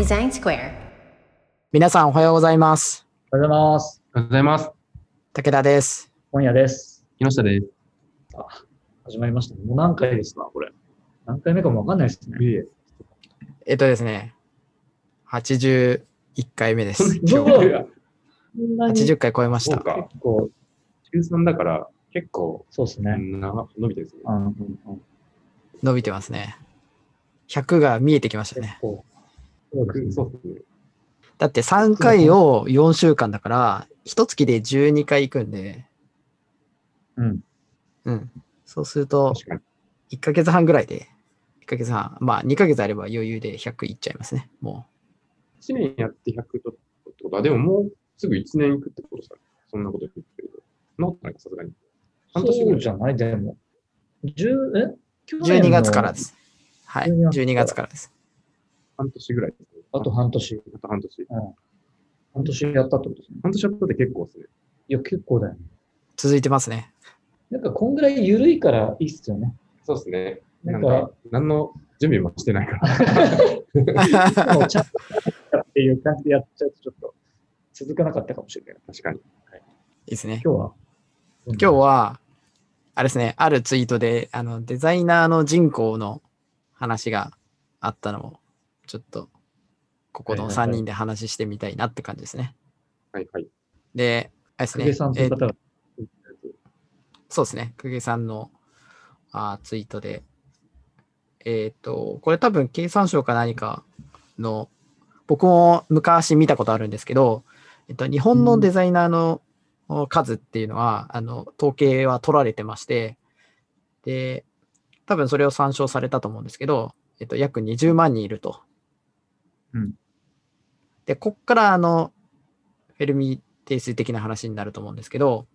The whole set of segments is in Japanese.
Design Square. 皆さんおはようございます。おはようございます。おはようございます。武田です。今夜です。木下です。始まりましたね。もう何回ですかこれ。何回目かもわかんないですね。ええっとですね、81回目です。う今日わそんなに80回超えました。結構、中3だから結構そうですね。な伸びてるんですね。うんうんうん、伸びてますね。100が見えてきましたね。結構。そうですね。だって3回を4週間だから、1月で12回行くんで、うん。うん。そうすると、確かに。1ヶ月半ぐらいで、1ヶ月半、まあ2ヶ月あれば余裕で100いっちゃいますね。も1年やって100とってことは、でももうすぐ1年いくってことですか？そんなこと言ってるけど。そんなことないか、さすがに。半年ぐらいそうじゃない？でも。10え？去う、年の12月からです。はい。12月12月からです。半年ぐらいですね。あと半年。あと半年。半年やったってことですね。半年やったって結構ですね。いや、結構だよね。続いてますね。なんか、こんぐらい緩いからいいっすよね。そうですね。ななんんかか、何の準備もしてないから。もうちゃんとっていう感じでやっちゃうと、ちょっと続かなかったかもしれない。確かに。いいですね。今日は？今日は、あれですね、あるツイートで、あの、デザイナーの人口の話があったのを、ちょっと、ここの3はいはいはい人で話してみたいなって感じですね。はいはい。で、あれですね影、さんとえいう方が、そうですね、久下さんのあツイートで、えっ、と、これ多分経産省か何かの、僕も昔見たことあるんですけど、えっと、日本のデザイナーのお数っていうのは、あの、統計は取られてまして、で、多分それを参照されたと思うんですけど、えっと、約20万人いると。うんで、こっから、あの、フェルミ定数的な話になると思うんですけど、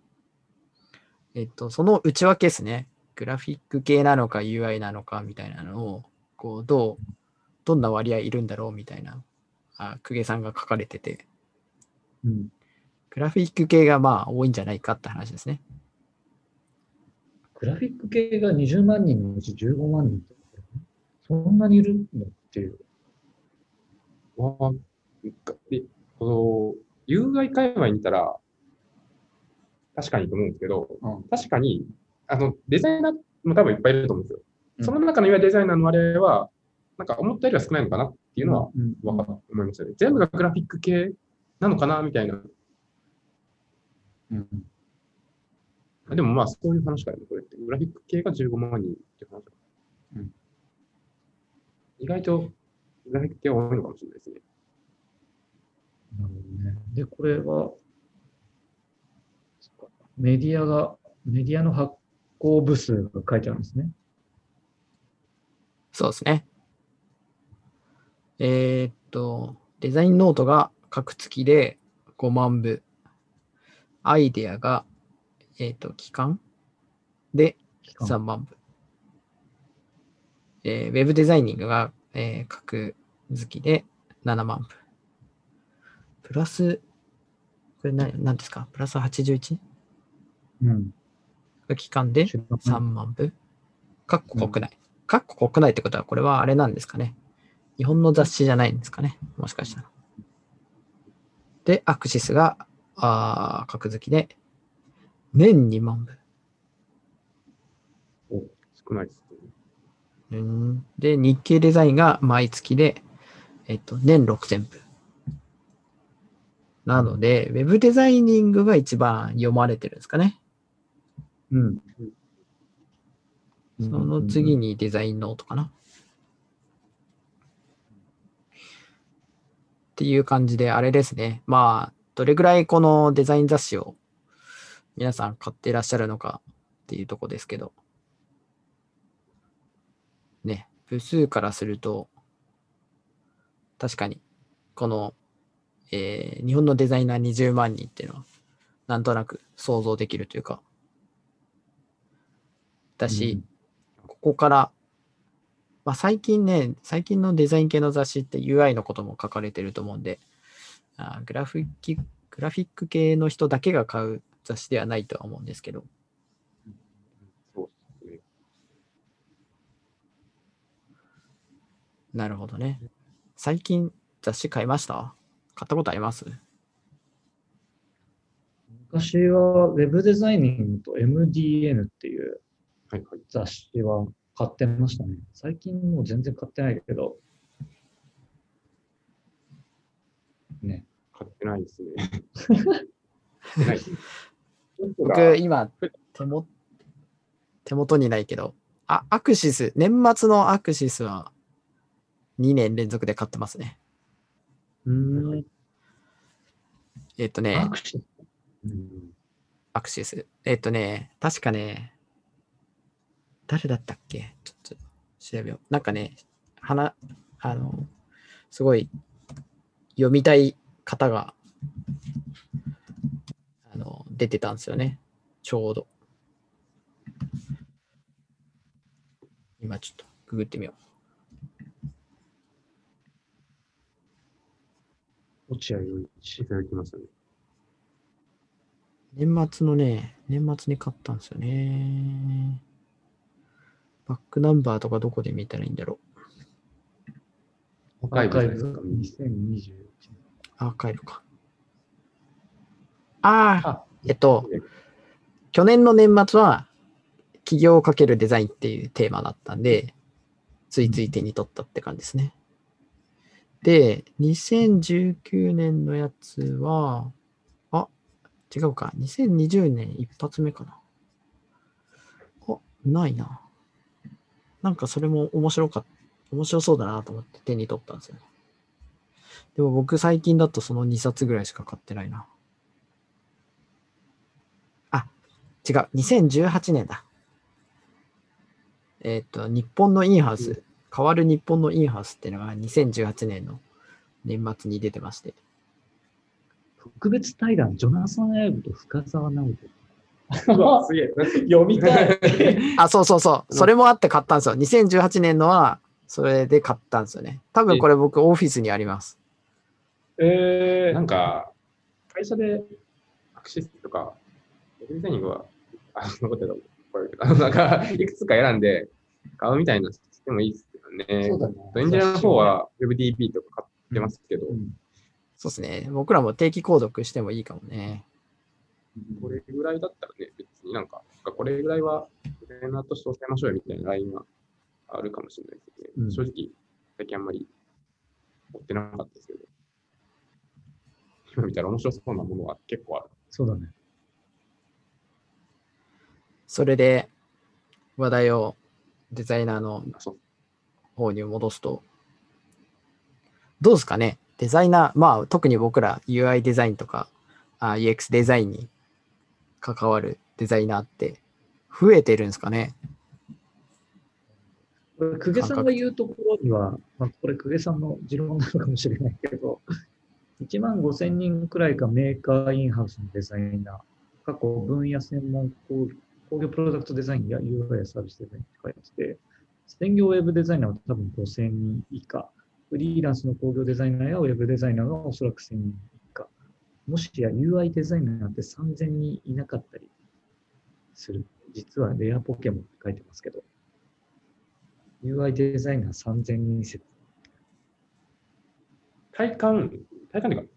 えっと、その内訳ですね。グラフィック系なのか UI なのかみたいなのを、こう、どう、どんな割合いるんだろうみたいな、あ、公家さんが書かれてて、うん、グラフィック系がまあ多いんじゃないかって話ですね。グラフィック系が20万人のうち15万人そんなにいるのっていう。わあ、で、この、有害界隈にいたら、確かにと思うんですけど、うん確かに、あの、デザイナーも多分いっぱいいると思うんですよ。うんその中の UI デザイナーの割合は、なんか思ったよりは少ないのかなっていうのは、うんわか思いますよね。全部がグラフィック系なのかなみたいな。うんでもまあ、そういう話からね、これって。グラフィック系が15万人っていう話。うん意外と、グラフィック系は多いのかもしれないですね。なるほどね。で、これは、メディアが、メディアの発行部数が書いてあるんですね。そうですね。えーっと、デザインノートが各月で5万部。アイデアが、えーっと、期間で3万部。えーウェブデザイニングが、えー各月で7万部。プラス、これ何何ですか？プラス 81? うん。が期間で3万部。各国国内。各国国内ってことは、これはあれなんですかね？日本の雑誌じゃないんですかね？もしかしたら。で、アクシスが、あー格付きで、年2万部。少ないですね。うんで、日経デザインが毎月で、えっと、年6000部。なので、ウェブデザイニングが一番読まれてるんですかね。うん。その次にデザインノートかな。っていう感じで、あれですね。まあ、どれぐらいこのデザイン雑誌を皆さん買っていらっしゃるのかっていうとこですけど。ね、部数からすると、確かに、この、えー日本のデザイナー20万人っていうのは、なんとなく想像できるというか、だし、ここから、まあ、最近ね、最近のデザイン系の雑誌って UI のことも書かれてると思うんで、あグラフィックグラフィック系の人だけが買う雑誌ではないとは思うんですけど、そうですね。なるほどね。最近、雑誌買いました？買ったことあります？昔は Web デザイニングと MDN っていうはいはい。雑誌は買ってましたね。最近もう全然買ってないけど。ね。買ってないですね。僕、今、手も、手元にないけど、あ、アクシス、年末のアクシスは2年連続で買ってますね。うん。えっ、とねア、クシス。えっ、とね、確かね、誰だったっけ？ちょっと調べよう。なんかね、花、あの、すごい読みたい方が、あの、出てたんですよね。ちょうど。今ちょっとググってみよ落合陽一。いただきましたね。う。年末のね、年末に買ったんですよね。バックナンバーとかどこで見たらいいんだろう。アーカイブですか。2021アーカイブか。ああ、あえっと、去年の年末は、起業をかけるデザインっていうテーマだったんで、ついつい手に取ったって感じですね。で、2019年のやつは、あ、違うか。2020年一発目かな。あ、ないな。なんかそれも面白かった。面白そうだなと思って手に取ったんですよね。でも僕最近だとその2冊ぐらいしか買ってないな。あ、違う。2018年だ。えっ、と、日本のインハウス、変わる日本のインハウスっていうのが2018年の年末に出てまして。特別対談、ジョナサン・エイブと深沢直人。すげえ。読みたい。あ、そうそうそう。それもあって買ったんですよ。2018年のは、それで買ったんですよね。多分これ僕オフィスにあります。えなんか、会社でアクシスとか、デザイニングは、あのことだとこれあのなんか、いくつか選んで買うみたいなしてもいいですね。そうだね。エンジニアの方は WebDB とか買ってますけど、うんそうですね。僕らも定期購読してもいいかもね。これぐらいだったらね、別になんか、これぐらいはデザイナーとして抑えましょうよみたいなラインはあるかもしれないですね。うん正直、最近あんまり持ってなかったですけど、今見たら面白そうなものは結構ある。そうだね。それで話題をデザイナーの方に戻すと、どうですかね？デザイナー、まあ特に僕ら UI デザインとかあ UX デザインに関わるデザイナーって増えてるんですかね？これ、久下さんが言うところには、まあ、これ、久下さんの持論なのかもしれないけど、1万5千人くらいがメーカーインハウスのデザイナー、過去分野専門工業プロダクトデザインや UI サービスデザインって書いてて、専業ウェブデザイナーは多分5千人以下、フリーランスの工業デザイナーやウェブデザイナーがおそらく1000人以下、もしや UI デザイナーなんて3000人いなかったりする。実はレアポケモンって書いてますけど、UI デザイナー3000人説。体感、体感というか、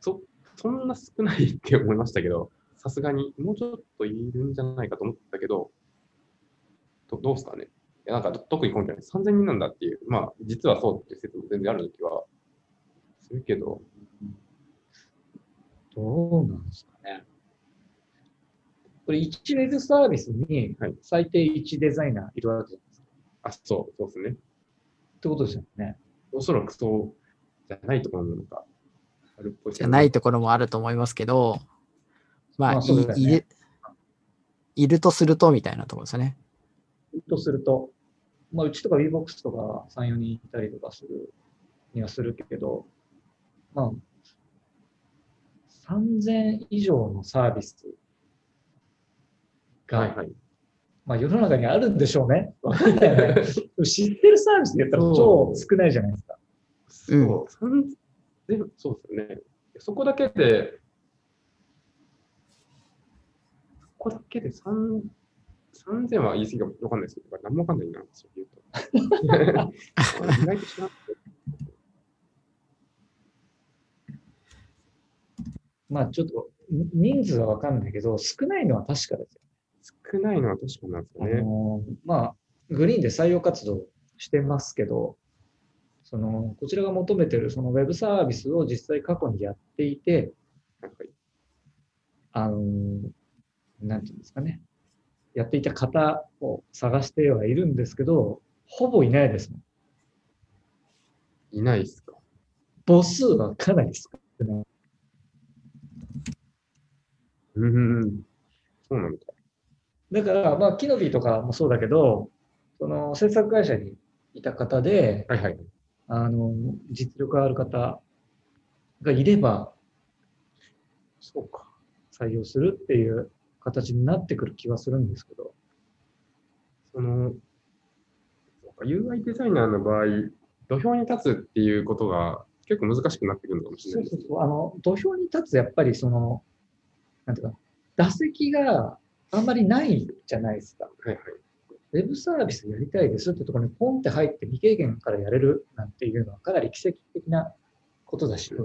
そ、そんな少ないって思いましたけど、さすがにもうちょっといるんじゃないかと思ったけど、どどうですかね。いやなんか特に根拠ない。3000人なんだっていう、まあ実はそうっていう説も全然ある気はするけど、どうなんですかね。これ1ウェブサービスにはい最低1デザイナーいるわけじゃないですか。あ、そう、そうですね。ってことですよね。おそらくそうじゃないところなのか、あるっぽいじゃないところもあると思いますけど、まあ、まあねいいるいるとするとみたいなところですよね。とすると、まあ、うちとか VBOX とか3、4人いたりとかするにはするけど、まあ、3000以上のサービスが、はいはい。まあ世の中にあるんでしょうね。知ってるサービスで言ったら超少ないじゃないですか。そう、三でもそうですよね。そこだけで、そこだけで三3000は言い過ぎかわかんないですけど、何もわかんないな、そう言うと。意外と知らなくてまあちょっと人数はわかんないけど、少ないのは確かですよ。少ないのは確かなんですよあね。のまあ、グリーンで採用活動してますけど、そのこちらが求めてるそのウェブサービスを実際過去にやっていて、はいはいあのなんていうんですかね、やっていた方を探してはいるんですけど、ほぼいないですもん。いないっすか？母数はかなり少ない。うん。そうなんだ。だから、まあ、キノビーとかもそうだけど、その制作会社にいた方で、はいはい。あの、実力ある方がいればそうか。採用するっていう形になってくる気はするんですけど。その、UI デザイナーの場合、土俵に立つっていうことが結構難しくなってくるのかもしれないですね。そうそうそう。あの、土俵に立つ、やっぱりその、なんていうか、打席があんまりないじゃないですか。はいはい。ウェブサービスやりたいですってところにポンって入って未経験からやれるなんていうのはかなり奇跡的なことだし、っ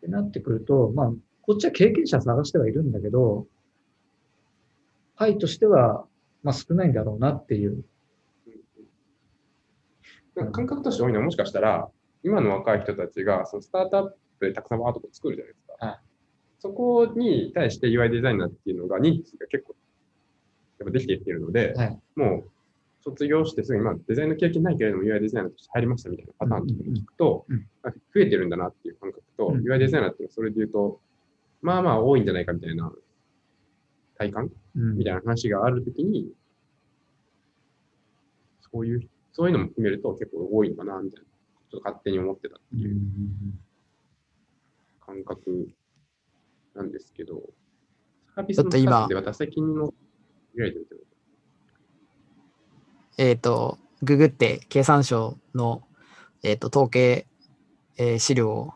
てなってくると、まあ、こっちは経験者探してはいるんだけど、パイとしては、まあ少ないんだろうなっていう。感覚として多いのはもしかしたら、今の若い人たちがそのスタートアップでたくさんアートを作るじゃないですか。はいそこに対して UI デザイナーっていうのが認知が結構やっぱできてきているので、はい。もう卒業してすぐに、まあ、デザインの経験ないけれども UI デザイナーとして入りましたみたいなパターンとかも聞くと、うんうんうんあ増えてるんだなっていう感覚と、うん UI デザイナーっていうのはそれで言うと、まあまあ多いんじゃないかみたいな体感？うん。みたいな話があるときに、そういう、そういうのも含めると結構多いのかなみたいな、ちょっと勝手に思ってたっていう感覚なんですけど、サービスのちょっと今数では打席の開いてみてもえっ、と、ググって経産省の、えっと統計、えー資料を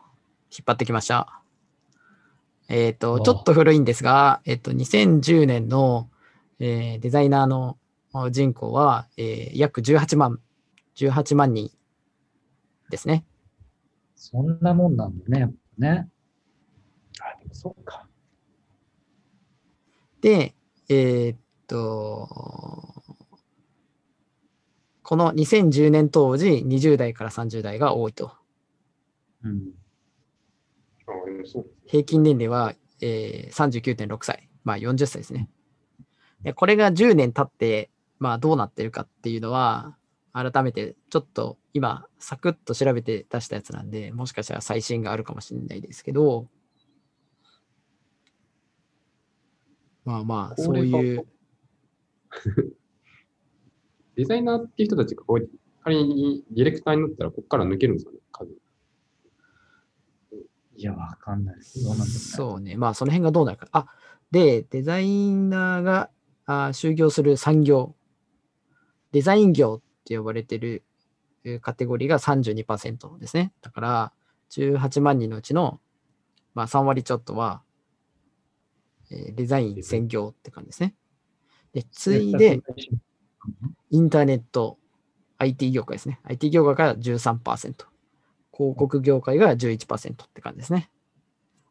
引っ張ってきました。えっ、あと、あちょっと古いんですが、えっ、と、2010年の、えーデザイナーのあ人口は、えー約18万、18万人ですね。そんなもんなんだね、やっぱね。あ、でもそうか。で、えーっと、この2010年当時、20代から30代が多いと。うん。平均年齢は、えー、39.6歳。まあ40歳ですね。でこれが10年経って、まあどうなってるかっていうのは、改めてちょっと今、サクッと調べて出したやつなんで、もしかしたら最新があるかもしれないですけど、まあまあ、そういう、デザイナーっていう人たちがこう仮にディレクターになったら、ここから抜けるんですかね、数。いや、わかんないです。どうなんですか、そうね。まあ、その辺がどうなるか。あ、で、デザイナーがあ就業する産業、デザイン業って呼ばれてるえーカテゴリーが32%ですね。だから、18万人のうちの、まあ、3割ちょっとは、えーデザイン専業って感じですね。で、次いで、インターネット、IT 業界ですね。IT 業界が13%。広告業界が11%って感じですね。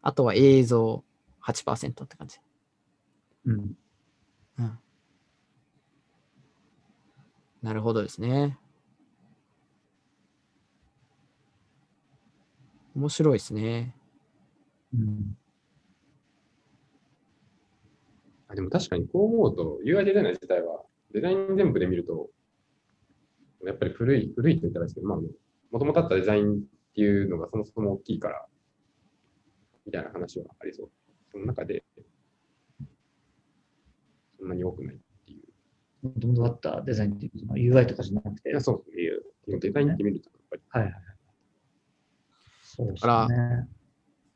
あとは映像8%って感じ。うん。うん。なるほどですね。面白いですね。うん。あでも確かにこう思うと、UI デザイナー自体は、デザイン全部で見ると、やっぱり古い、古いって言ったらですけど、まあ、もともとあったデザインっていうのがそもそも大きいから、みたいな話はありそう。その中で、そんなに多くないっていう。もともとあったデザインっていうのは UI とかじゃなくて。いや、いう、デザインって見ると、やっぱり、はいはいはい。そうですだね。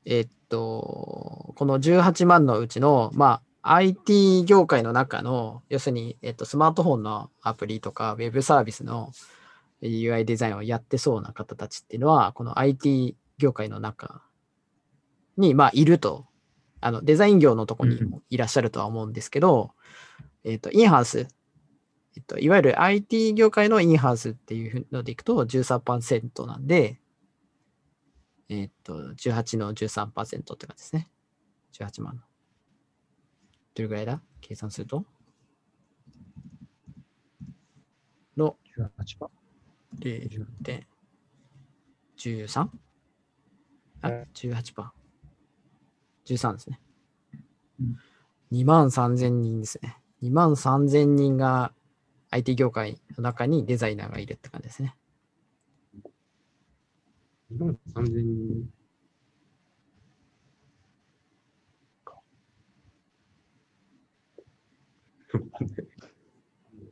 えっと、この18万のうちの、まあ、IT 業界の中の、要するに、えっと、スマートフォンのアプリとか、ウェブサービスの UI デザインをやってそうな方たちっていうのは、この IT 業界の中に、まあ、いると。あの、デザイン業のとこにもいらっしゃるとは思うんですけど、えっと、インハウス、えっと、いわゆる IT 業界のインハウスっていうのでいくと13%なんで、えーっと、18の13%って感じですね。18万の。どれぐらいだ？計算すると？の18%。0.13? あ、18%。13ですねうん。2万3000人ですね。2万3000人が IT 業界の中にデザイナーがいるって感じですね。2万3000人か。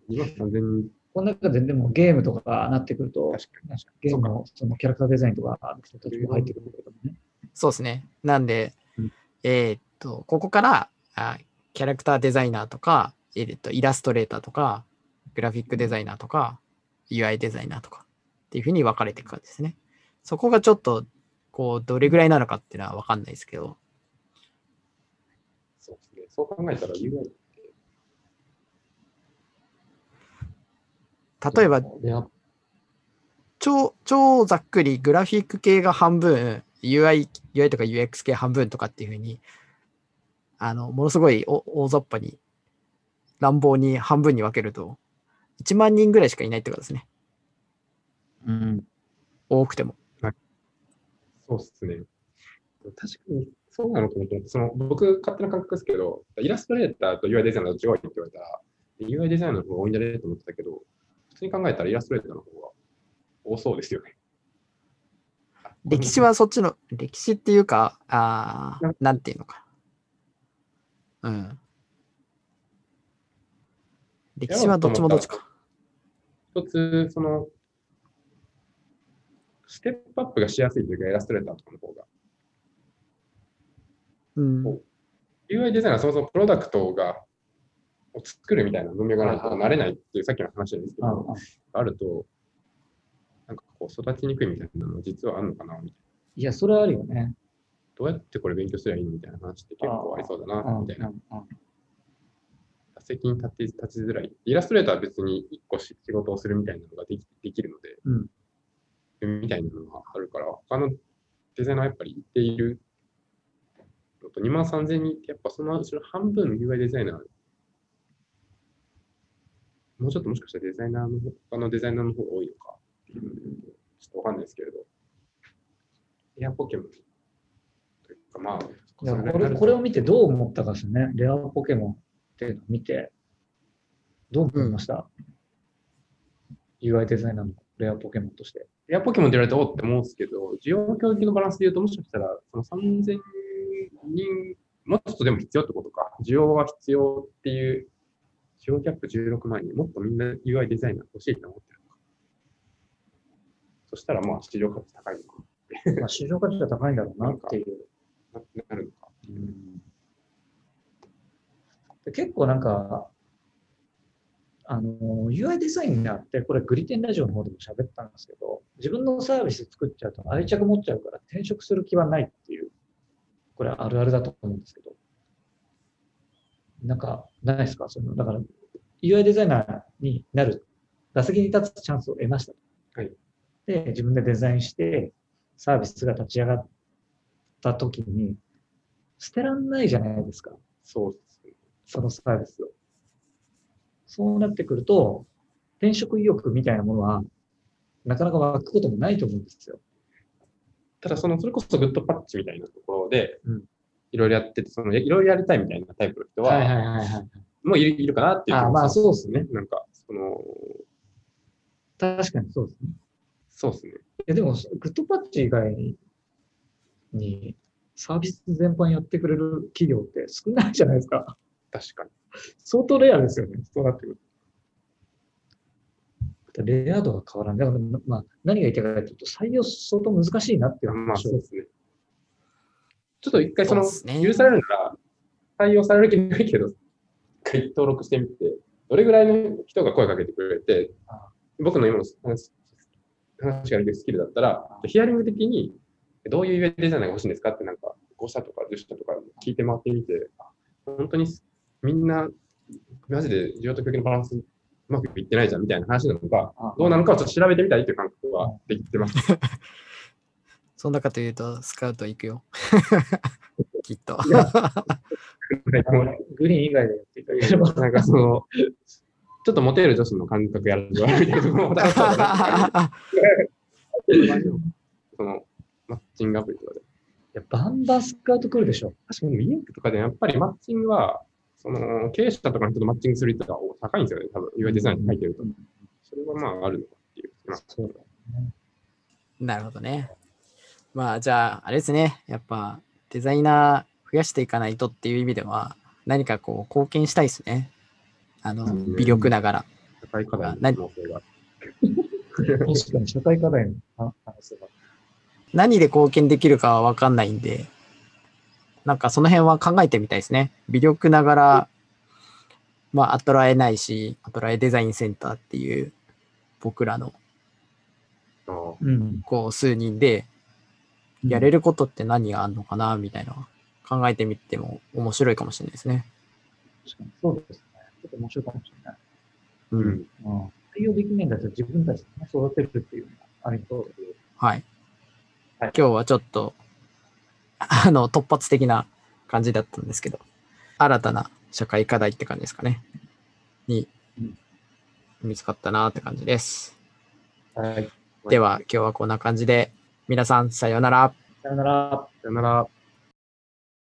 2万3000人、この中ででもゲームとかなってくると、ゲームのそのキャラクターデザインとかの人たちも入ってくるけどね。そうですね。なんで、うんえーっと、ここからあキャラクターデザイナーとか、えーっと、イラストレーターとか、グラフィックデザイナーとか、UI デザイナーとかっていうふうに分かれていく感じですね。そこがちょっと、こう、どれぐらいなのかっていうのは分かんないですけど、そうですね。そう考えたら UI 例えば、超、超ざっくりグラフィック系が半分、UI、UI とか UX 系半分とかっていうふうに、あの、ものすごいお大雑把に、乱暴に半分に分けると、1万人ぐらいしかいないってことですね。うん。多くても。そうですね。確かにそうなのかなと思って、その僕、勝手な感覚ですけど、イラストレーターと UI デザイナーどっちが多いって言われたら、UI デザイナーの方が多いんじゃね？えと思ってたけど、普通に考えたらイラストレーターの方が多そうですよね。歴史はそっちの、歴史っていうか、あーなんていうのか。うん。歴史はどっちもどっちか。一つ、その、ステップアップがしやすいというか、イラストレーターとかの方が。うん。UI デザイナーはそもそもプロダクトが、を作るみたいな文明がないとなれないっていうさっきの話なんですけあど、あると、なんかこう育ちにくいみたいなのは実はあるのかなみたいな。いや、それはあるよね。どうやってこれ勉強すればいいのみたいな話って結構ありそうだな、みたいな。打席に立ち立ちづらい。イラストレーターは別に一個し仕事をするみたいなのができできるので、うんみたいなのがあるから、他のデザイナーはやっぱり言っているのと、2万3000人ってやっぱその後ろ半分 UI デザイナー、もうちょっともしかしたらデザイナーの、他のデザイナーの方が多いのかっていうので、ちょっとわかんないですけれど、エアポケモンというか、まあ、これこれを見てどう思ったかですよね。レアポケモンっていうのを見て、どう思いました、?UI デザイナーのレアポケモンとして。エアポケモンって言われておって思うんですけど、需要供給のバランスで言うと、もしかしたら、その3000人、もうちょっとでも必要ってことか。需要は必要っていう、需要ギャップ16万人、もっとみんな UI デザイナー欲しいと思ってるのか。そしたら、まあ、市場価値高いのかまあ、市場価値が高いんだろうなっていう。な、なるのか。で結構なんか、あの、UI デザイナーって、これグリテンラジオの方でも喋ったんですけど、自分のサービス作っちゃうと愛着持っちゃうから転職する気はないっていう、これあるあるだと思うんですけど、なんか、ないですか？その、だから、UI デザイナーになる、打席に立つチャンスを得ました。はい。で、自分でデザインして、サービスが立ち上がった時に、捨てらんないじゃないですか。そうですね。そのサービスを。そうなってくると、転職意欲みたいなものは、なかなか湧くこともないと思うんですよ。ただ、その、それこそグッドパッチみたいなところでうん、いろいろやってて、その、いろいろやりたいみたいなタイプの人は、はいはい。もういるいるかなっていうあまあそうですね。なんか、その、確かにそうですね。そうですね。いやでも、グッドパッチ以外にサービス全般やってくれる企業って少ないじゃないですか。確かに。相当レアですよね。そうなってくると。レア度が変わらない。だから、まあ、何が言いたいかというと、採用相当難しいなっていうまあ話をそうですね。ちょっと一回その、許されるなら、採用される気ないけど、一回登録してみて、どれぐらいの人が声かけてくれてあ、僕の今の話話ができるスキルだったら、ヒアリング的に、どういう UI デザイナーが欲しいんですかってなんか、5社とか10社とか聞いて回ってみて、あ本当にみんな、マジで需要と供給のバランスうまくいってないじゃんみたいな話なのか、どうなのかをちょっと調べてみたいっていう感覚はできてます。そんなかというと、スカウト行くよ。きっと。グリーン以外でやっていただければ。なんかその、ちょっとモテる女子の感覚やるみたいなところもその、マッチングアプリとかで。いや、バンバンスカウト来るでしょ。確かに、インクとかでやっぱりマッチングは、その、経営者とかの人とマッチングする率が高いんですよね、多分。いわゆるデザインに書いてると。それはまあ、あるのかっていう。まあ、そうだなるほどね。まあ、じゃあ、あれですね。やっぱ、デザイナー増やしていかないとっていう意味では、何かこう、貢献したいですね。あの、うん微力ながら。社会課題の可能性が。確かに社会課題の話が。何で貢献できるかは分かんないんで、なんかその辺は考えてみたいですね。微力ながら、まあ、アトラエないし、アトラエデザインセンターっていう、僕らの。こう、数人で、やれることって何があるのかな、みたいな、考えてみても面白いかもしれないですね。確かにそうですね。ちょっと面白いかもしれない。う。うんん。うん。対応できないんだったら自分たちでね育てるっていうのがありそうですはい。はい今日はちょっと、あの、突発的な感じだったんですけど、新たな社会課題って感じですかね。にうん、見つかったなって感じです。はい。では、今日はこんな感じで、皆さん、さようなら。さよなら。さよなら。